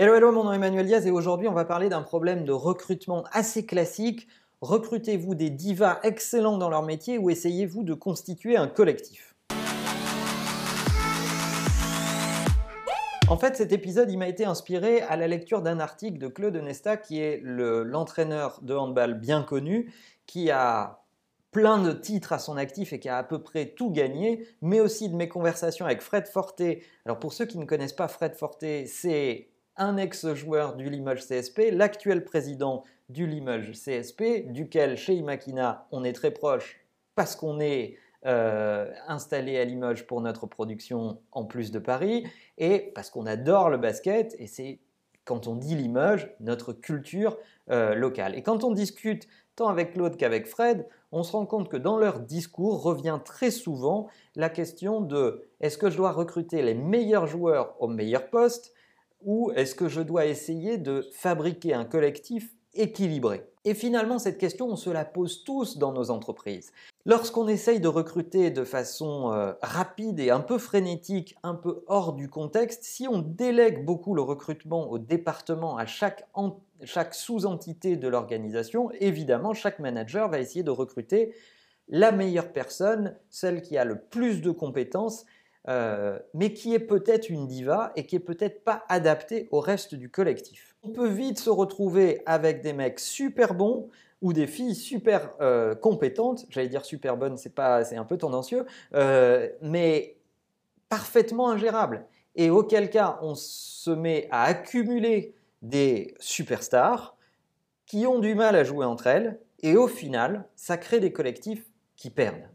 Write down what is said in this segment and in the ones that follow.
Hello, hello, mon nom est Emmanuel Diaz et aujourd'hui on va parler d'un problème de recrutement assez classique. Recrutez-vous des divas excellents dans leur métier ou essayez-vous de constituer un collectif? En fait, cet épisode, il m'a été inspiré à la lecture d'un article de Claude Nesta, qui est l'entraîneur de handball bien connu, qui a plein de titres à son actif et qui a à peu près tout gagné, mais aussi de mes conversations avec Fred Forté. Alors pour ceux qui ne connaissent pas Fred Forté, c'est un ex-joueur du Limoges CSP, l'actuel président du Limoges CSP, duquel chez Imakina on est très proche parce qu'on est euh, installé à Limoges pour notre production en plus de Paris et parce qu'on adore le basket et c'est quand on dit Limoges notre culture euh, locale. Et quand on discute tant avec Claude qu'avec Fred, on se rend compte que dans leur discours revient très souvent la question de est-ce que je dois recruter les meilleurs joueurs au meilleur poste ou est-ce que je dois essayer de fabriquer un collectif équilibré? Et finalement, cette question, on se la pose tous dans nos entreprises. Lorsqu'on essaye de recruter de façon euh, rapide et un peu frénétique, un peu hors du contexte, si on délègue beaucoup le recrutement au département, à chaque, chaque sous-entité de l'organisation, évidemment, chaque manager va essayer de recruter la meilleure personne, celle qui a le plus de compétences euh, mais qui est peut-être une diva et qui est peut-être pas adaptée au reste du collectif. On peut vite se retrouver avec des mecs super bons ou des filles super euh, compétentes, j'allais dire super bonnes, c'est pas, c'est un peu tendancieux, euh, mais parfaitement ingérables. Et auquel cas, on se met à accumuler des superstars qui ont du mal à jouer entre elles, et au final, ça crée des collectifs qui perdent.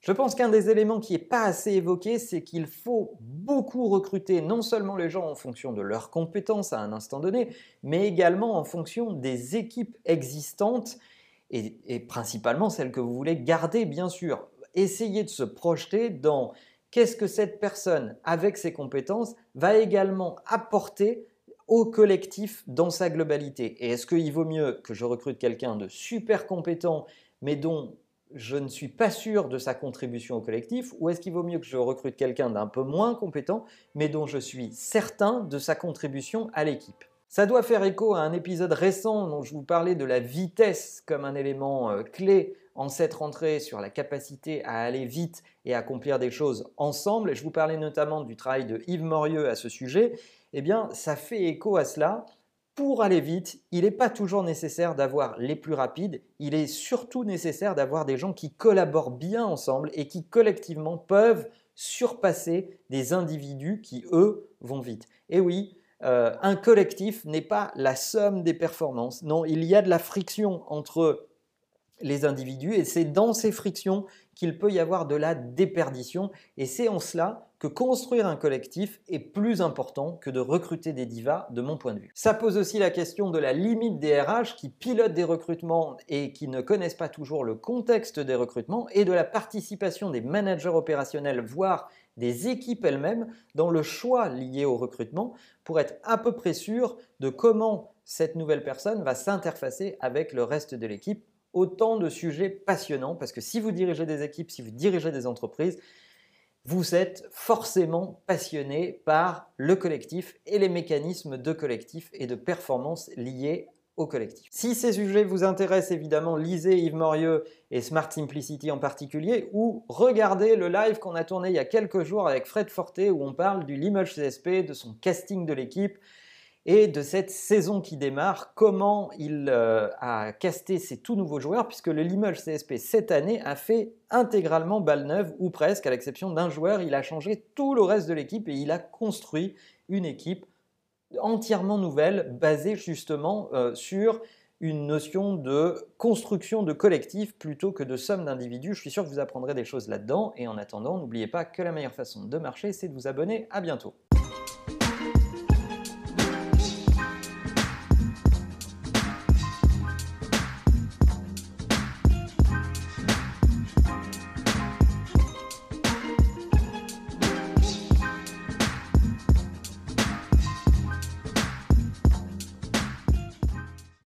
Je pense qu'un des éléments qui n'est pas assez évoqué, c'est qu'il faut beaucoup recruter non seulement les gens en fonction de leurs compétences à un instant donné, mais également en fonction des équipes existantes et, principalement celles que vous voulez garder, bien sûr. Essayez de se projeter dans qu'est-ce que cette personne, avec ses compétences, va également apporter au collectif dans sa globalité. Et est-ce qu'il vaut mieux que je recrute quelqu'un de super compétent, mais dont je ne suis pas sûr de sa contribution au collectif, ou est-ce qu'il vaut mieux que je recrute quelqu'un d'un peu moins compétent, mais dont je suis certain de sa contribution à l'équipe? Ça doit faire écho à un épisode récent dont je vous parlais de la vitesse comme un élément euh, clé en cette rentrée sur la capacité à aller vite et accomplir des choses ensemble. Et je vous parlais notamment du travail de Yves Morieux à ce sujet. Eh bien, ça fait écho à cela pour aller vite, il n'est pas toujours nécessaire d'avoir les plus rapides, il est surtout nécessaire d'avoir des gens qui collaborent bien ensemble et qui collectivement peuvent surpasser des individus qui, eux, vont vite. Et oui, euh, un collectif n'est pas la somme des performances, non, il y a de la friction entre les individus et c'est dans ces frictions qu'il peut y avoir de la déperdition et c'est en cela que construire un collectif est plus important que de recruter des divas de mon point de vue. Ça pose aussi la question de la limite des RH qui pilotent des recrutements et qui ne connaissent pas toujours le contexte des recrutements et de la participation des managers opérationnels voire des équipes elles-mêmes dans le choix lié au recrutement pour être à peu près sûr de comment cette nouvelle personne va s'interfacer avec le reste de l'équipe autant de sujets passionnants parce que si vous dirigez des équipes, si vous dirigez des entreprises, vous êtes forcément passionné par le collectif et les mécanismes de collectif et de performance liés au collectif. Si ces sujets vous intéressent, évidemment, lisez Yves Morieux et Smart Simplicity en particulier, ou regardez le live qu'on a tourné il y a quelques jours avec Fred Forté, où on parle du Limoges CSP, de son casting de l'équipe, et de cette saison qui démarre, comment il euh, a casté ses tout nouveaux joueurs, puisque le Limoges CSP cette année a fait intégralement balle neuve, ou presque, à l'exception d'un joueur, il a changé tout le reste de l'équipe et il a construit une équipe entièrement nouvelle, basée justement euh, sur une notion de construction de collectif plutôt que de somme d'individus. Je suis sûr que vous apprendrez des choses là-dedans, et en attendant, n'oubliez pas que la meilleure façon de marcher, c'est de vous abonner. À bientôt